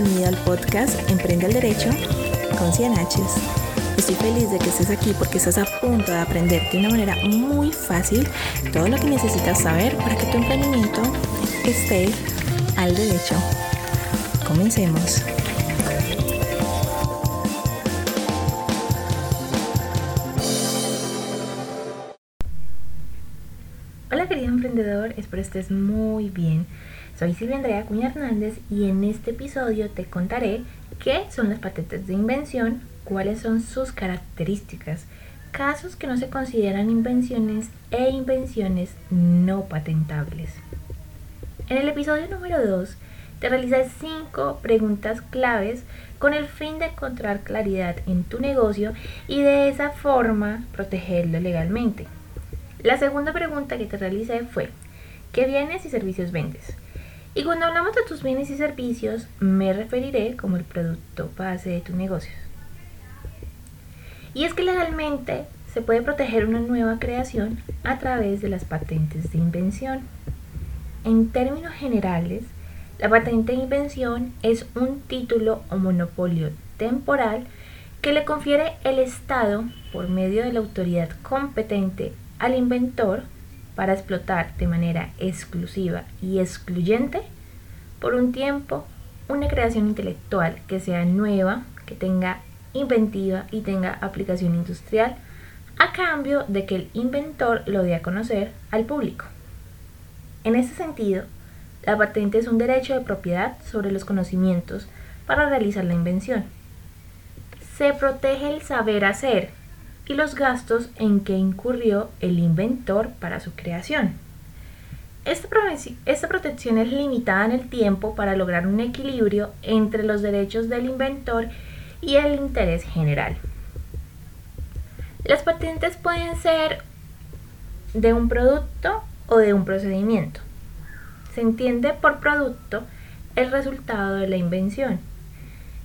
bienvenido al podcast Emprende al Derecho con Cianaches. Estoy feliz de que estés aquí porque estás a punto de aprender de una manera muy fácil todo lo que necesitas saber para que tu emprendimiento esté al derecho. Comencemos. Hola querido emprendedor, espero estés muy bien. Soy Silvia Andrea Cuña Hernández y en este episodio te contaré qué son las patentes de invención, cuáles son sus características, casos que no se consideran invenciones e invenciones no patentables. En el episodio número 2 te realicé 5 preguntas claves con el fin de encontrar claridad en tu negocio y de esa forma protegerlo legalmente. La segunda pregunta que te realicé fue, ¿qué bienes y servicios vendes? Y cuando hablamos de tus bienes y servicios, me referiré como el producto base de tu negocio. Y es que legalmente se puede proteger una nueva creación a través de las patentes de invención. En términos generales, la patente de invención es un título o monopolio temporal que le confiere el Estado por medio de la autoridad competente al inventor para explotar de manera exclusiva y excluyente por un tiempo una creación intelectual que sea nueva, que tenga inventiva y tenga aplicación industrial, a cambio de que el inventor lo dé a conocer al público. En ese sentido, la patente es un derecho de propiedad sobre los conocimientos para realizar la invención. Se protege el saber hacer, y los gastos en que incurrió el inventor para su creación. Esta, protección es limitada en el tiempo para lograr un equilibrio entre los derechos del inventor y el interés general. Las patentes pueden ser de un producto o de un procedimiento. Se entiende por producto el resultado de la invención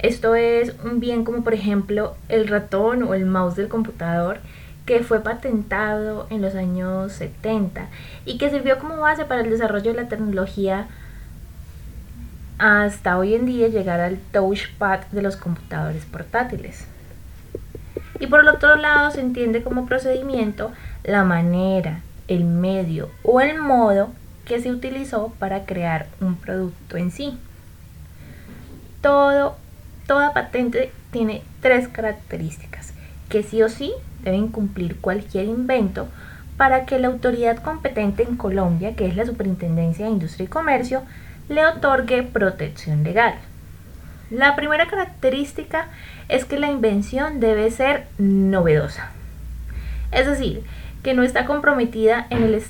esto es un bien como por ejemplo el ratón o el mouse del computador que fue patentado en los años 70 y que sirvió como base para el desarrollo de la tecnología hasta hoy en día llegar al touchpad de los computadores portátiles. Y por el otro lado se entiende como procedimiento la manera, el medio o el modo que se utilizó para crear un producto en sí. Todo Toda patente tiene tres características que sí o sí deben cumplir cualquier invento para que la autoridad competente en Colombia, que es la Superintendencia de Industria y Comercio, le otorgue protección legal. La primera característica es que la invención debe ser novedosa. Es decir, que no está comprometida en el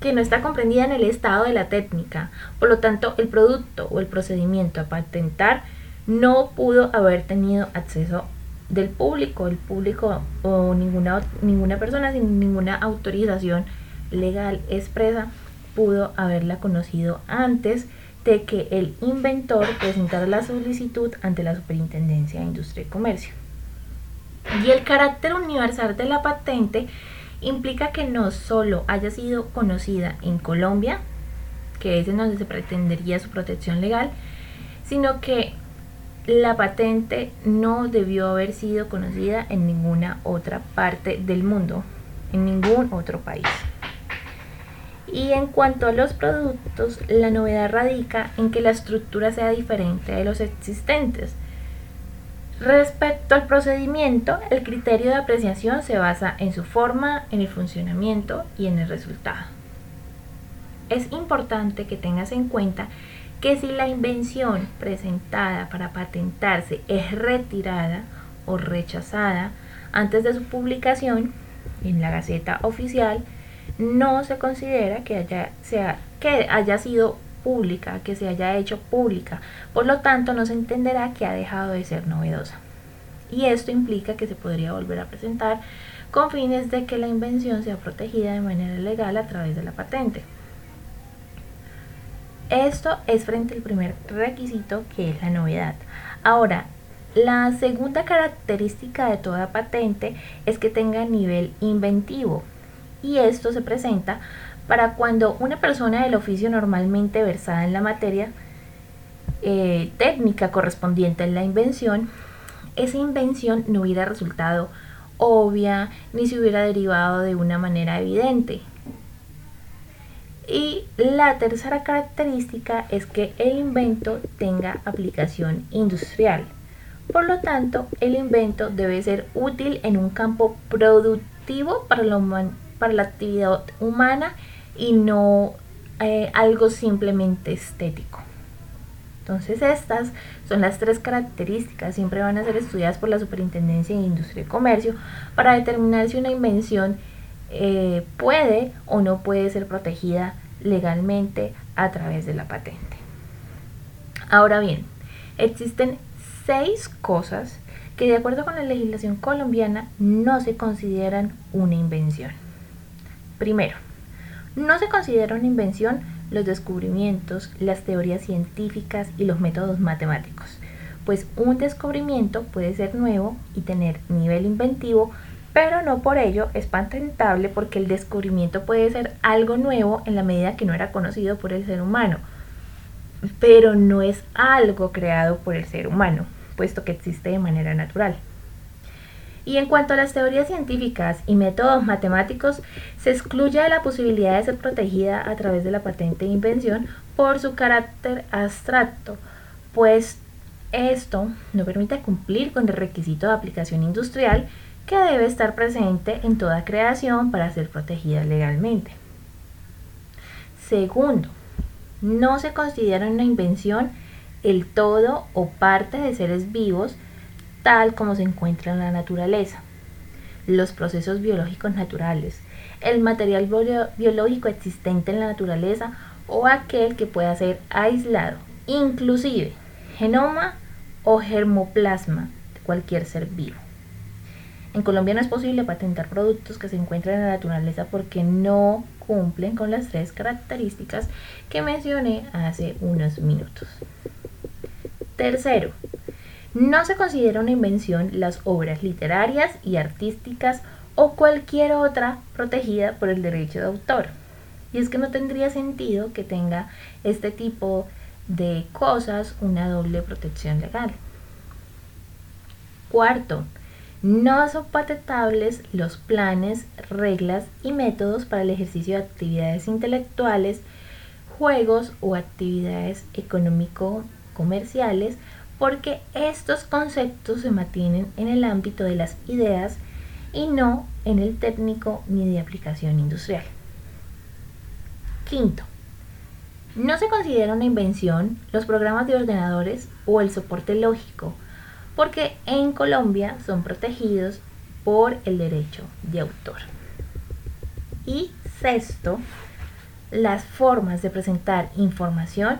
que no está comprendida en el estado de la técnica. Por lo tanto, el producto o el procedimiento a patentar no pudo haber tenido acceso del público, el público o ninguna, ninguna persona sin ninguna autorización legal expresa pudo haberla conocido antes de que el inventor presentara la solicitud ante la Superintendencia de Industria y Comercio. Y el carácter universal de la patente implica que no solo haya sido conocida en Colombia, que es en donde se pretendería su protección legal, sino que la patente no debió haber sido conocida en ninguna otra parte del mundo, en ningún otro país. Y en cuanto a los productos, la novedad radica en que la estructura sea diferente de los existentes. Respecto al procedimiento, el criterio de apreciación se basa en su forma, en el funcionamiento y en el resultado. Es importante que tengas en cuenta que si la invención presentada para patentarse es retirada o rechazada antes de su publicación en la Gaceta Oficial, no se considera que haya, sea, que haya sido pública, que se haya hecho pública. Por lo tanto, no se entenderá que ha dejado de ser novedosa. Y esto implica que se podría volver a presentar con fines de que la invención sea protegida de manera legal a través de la patente. Esto es frente al primer requisito que es la novedad. Ahora, la segunda característica de toda patente es que tenga nivel inventivo y esto se presenta para cuando una persona del oficio normalmente versada en la materia eh, técnica correspondiente a la invención, esa invención no hubiera resultado obvia ni se hubiera derivado de una manera evidente. Y la tercera característica es que el invento tenga aplicación industrial. Por lo tanto, el invento debe ser útil en un campo productivo para la, para la actividad humana y no eh, algo simplemente estético. Entonces estas son las tres características, siempre van a ser estudiadas por la Superintendencia de Industria y Comercio para determinar si una invención eh, puede o no puede ser protegida legalmente a través de la patente. Ahora bien, existen seis cosas que de acuerdo con la legislación colombiana no se consideran una invención. Primero, no se considera una invención los descubrimientos, las teorías científicas y los métodos matemáticos, pues un descubrimiento puede ser nuevo y tener nivel inventivo, pero no por ello es patentable porque el descubrimiento puede ser algo nuevo en la medida que no era conocido por el ser humano, pero no es algo creado por el ser humano, puesto que existe de manera natural. Y en cuanto a las teorías científicas y métodos matemáticos, se excluye la posibilidad de ser protegida a través de la patente de invención por su carácter abstracto, pues esto no permite cumplir con el requisito de aplicación industrial que debe estar presente en toda creación para ser protegida legalmente. Segundo, no se considera una invención el todo o parte de seres vivos tal como se encuentra en la naturaleza. Los procesos biológicos naturales, el material biológico existente en la naturaleza o aquel que pueda ser aislado, inclusive genoma o germoplasma de cualquier ser vivo. En Colombia no es posible patentar productos que se encuentran en la naturaleza porque no cumplen con las tres características que mencioné hace unos minutos. Tercero, no se considera una invención las obras literarias y artísticas o cualquier otra protegida por el derecho de autor. Y es que no tendría sentido que tenga este tipo de cosas una doble protección legal. Cuarto, no son patentables los planes, reglas y métodos para el ejercicio de actividades intelectuales, juegos o actividades económico-comerciales porque estos conceptos se mantienen en el ámbito de las ideas y no en el técnico ni de aplicación industrial. Quinto, no se considera una invención los programas de ordenadores o el soporte lógico, porque en Colombia son protegidos por el derecho de autor. Y sexto, las formas de presentar información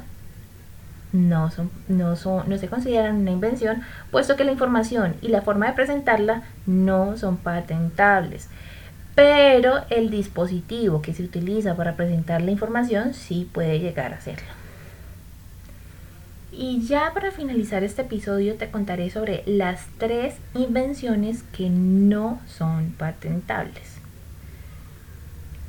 no, son, no, son, no se consideran una invención, puesto que la información y la forma de presentarla no son patentables. Pero el dispositivo que se utiliza para presentar la información sí puede llegar a serlo. Y ya para finalizar este episodio te contaré sobre las tres invenciones que no son patentables.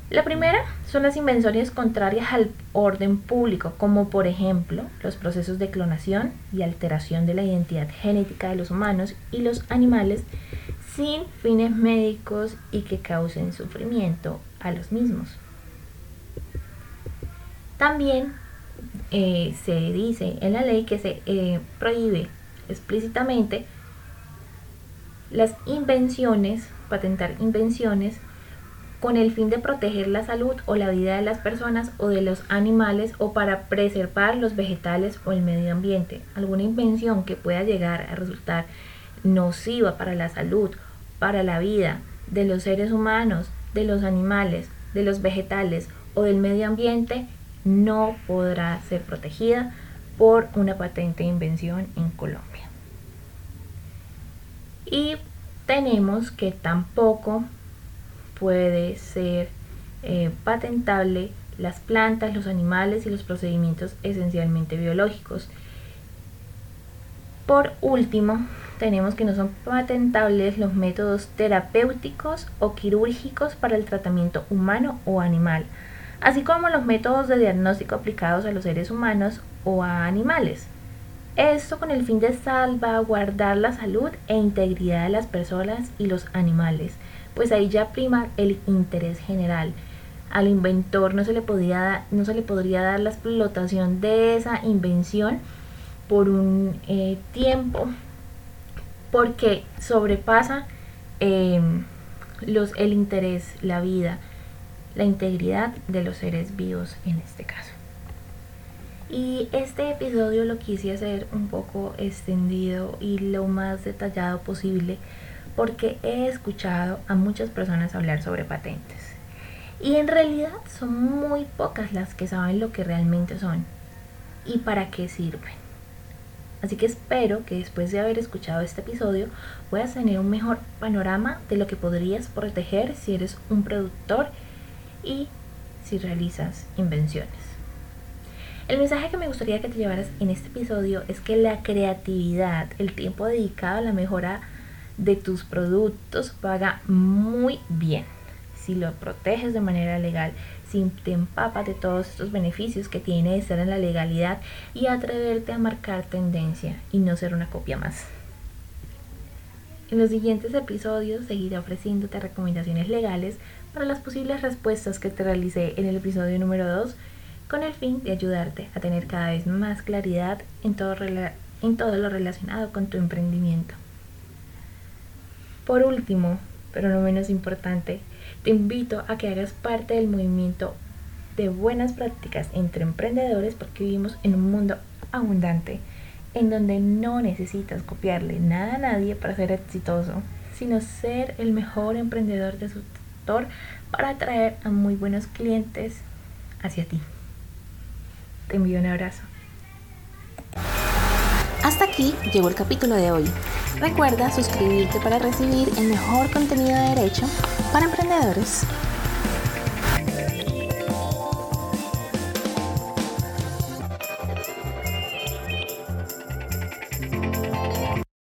La primera son las invenciones contrarias al orden público, como por ejemplo los procesos de clonación y alteración de la identidad genética de los humanos y los animales sin fines médicos y que causen sufrimiento a los mismos. También eh, se dice en la ley que se eh, prohíbe explícitamente las invenciones, patentar invenciones con el fin de proteger la salud o la vida de las personas o de los animales o para preservar los vegetales o el medio ambiente. Alguna invención que pueda llegar a resultar nociva para la salud, para la vida de los seres humanos, de los animales, de los vegetales o del medio ambiente no podrá ser protegida por una patente de invención en Colombia. Y tenemos que tampoco puede ser eh, patentable las plantas, los animales y los procedimientos esencialmente biológicos. Por último, tenemos que no son patentables los métodos terapéuticos o quirúrgicos para el tratamiento humano o animal, así como los métodos de diagnóstico aplicados a los seres humanos o a animales. Esto con el fin de salvaguardar la salud e integridad de las personas y los animales, pues ahí ya prima el interés general. Al inventor no se le, podía, no se le podría dar la explotación de esa invención por un eh, tiempo porque sobrepasa em, los, el interés, la vida, la integridad de los seres vivos en este caso. Y este episodio lo quise hacer un poco extendido y lo más detallado posible porque he escuchado a muchas personas hablar sobre patentes. Y en realidad son muy pocas las que saben lo que realmente son y para qué sirven. Así que espero que después de haber escuchado este episodio puedas tener un mejor panorama de lo que podrías proteger si eres un productor y si realizas invenciones. El mensaje que me gustaría que te llevaras en este episodio es que la creatividad, el tiempo dedicado a la mejora de tus productos paga muy bien si lo proteges de manera legal, si te empapas de todos estos beneficios que tiene estar en la legalidad y atreverte a marcar tendencia y no ser una copia más. En los siguientes episodios seguiré ofreciéndote recomendaciones legales para las posibles respuestas que te realicé en el episodio número 2 con el fin de ayudarte a tener cada vez más claridad en todo, en todo lo relacionado con tu emprendimiento. Por último, pero no menos importante, te invito a que hagas parte del movimiento de buenas prácticas entre emprendedores porque vivimos en un mundo abundante en donde no necesitas copiarle nada a nadie para ser exitoso, sino ser el mejor emprendedor de su para atraer a muy buenos clientes hacia ti. Te envío un abrazo. Hasta aquí llegó el capítulo de hoy. Recuerda suscribirte para recibir el mejor contenido de derecho para emprendedores.